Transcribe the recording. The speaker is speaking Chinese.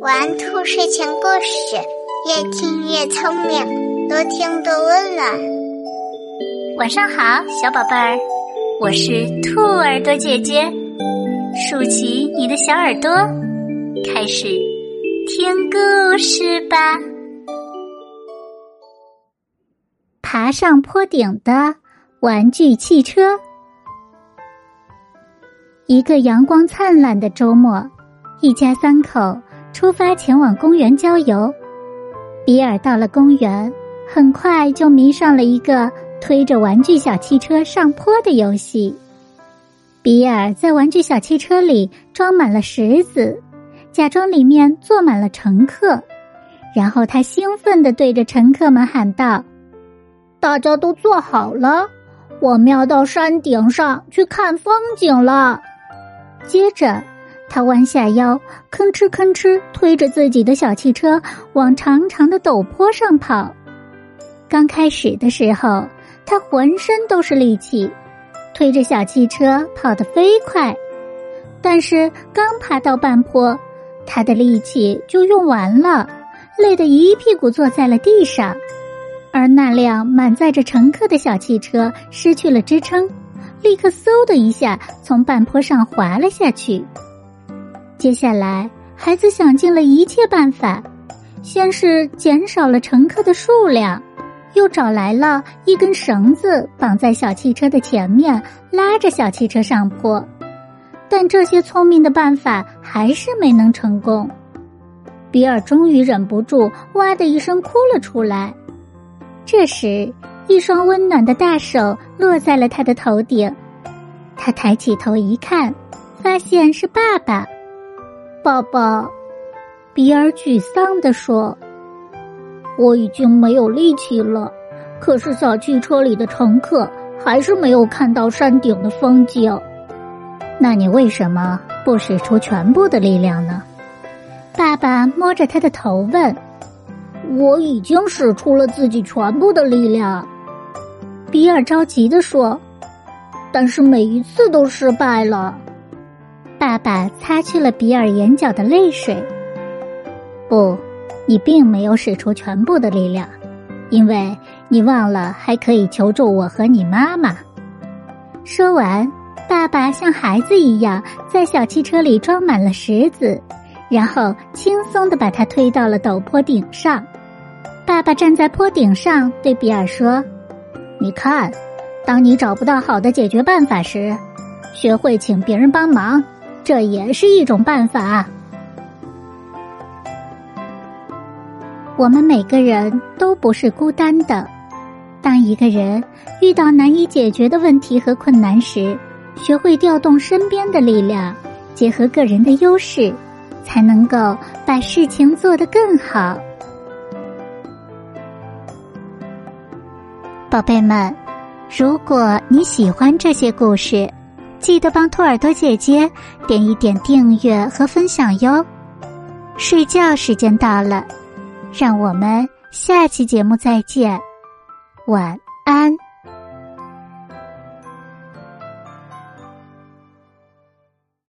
玩兔睡前故事，越听越聪明，多听多温暖。晚上好，小宝贝儿，我是兔耳朵姐姐，竖起你的小耳朵，开始听故事吧。爬上坡顶的玩具汽车。一个阳光灿烂的周末，一家三口出发前往公园郊游。比尔到了公园，很快就迷上了一个推着玩具小汽车上坡的游戏。比尔在玩具小汽车里装满了石子，假装里面坐满了乘客，然后他兴奋地对着乘客们喊道：“大家都坐好了，我们要到山顶上去看风景了。”接着，他弯下腰，吭哧吭哧推着自己的小汽车往长长的陡坡上跑。刚开始的时候，他浑身都是力气，推着小汽车跑得飞快。但是刚爬到半坡，他的力气就用完了，累得一屁股坐在了地上。而那辆满载着乘客的小汽车失去了支撑。立刻嗖的一下从半坡上滑了下去。接下来，孩子想尽了一切办法，先是减少了乘客的数量，又找来了一根绳子绑在小汽车的前面，拉着小汽车上坡。但这些聪明的办法还是没能成功。比尔终于忍不住，哇的一声哭了出来。这时，一双温暖的大手落在了他的头顶，他抬起头一看，发现是爸爸。爸爸，比尔沮丧地说：“我已经没有力气了，可是小汽车里的乘客还是没有看到山顶的风景。那你为什么不使出全部的力量呢？”爸爸摸着他的头问。“我已经使出了自己全部的力量。”比尔着急地说：“但是每一次都失败了。”爸爸擦去了比尔眼角的泪水。“不，你并没有使出全部的力量，因为你忘了还可以求助我和你妈妈。”说完，爸爸像孩子一样在小汽车里装满了石子，然后轻松的把它推到了陡坡顶上。爸爸站在坡顶上对比尔说。你看，当你找不到好的解决办法时，学会请别人帮忙，这也是一种办法。我们每个人都不是孤单的。当一个人遇到难以解决的问题和困难时，学会调动身边的力量，结合个人的优势，才能够把事情做得更好。宝贝们，如果你喜欢这些故事，记得帮兔耳朵姐姐点一点订阅和分享哟。睡觉时间到了，让我们下期节目再见，晚安。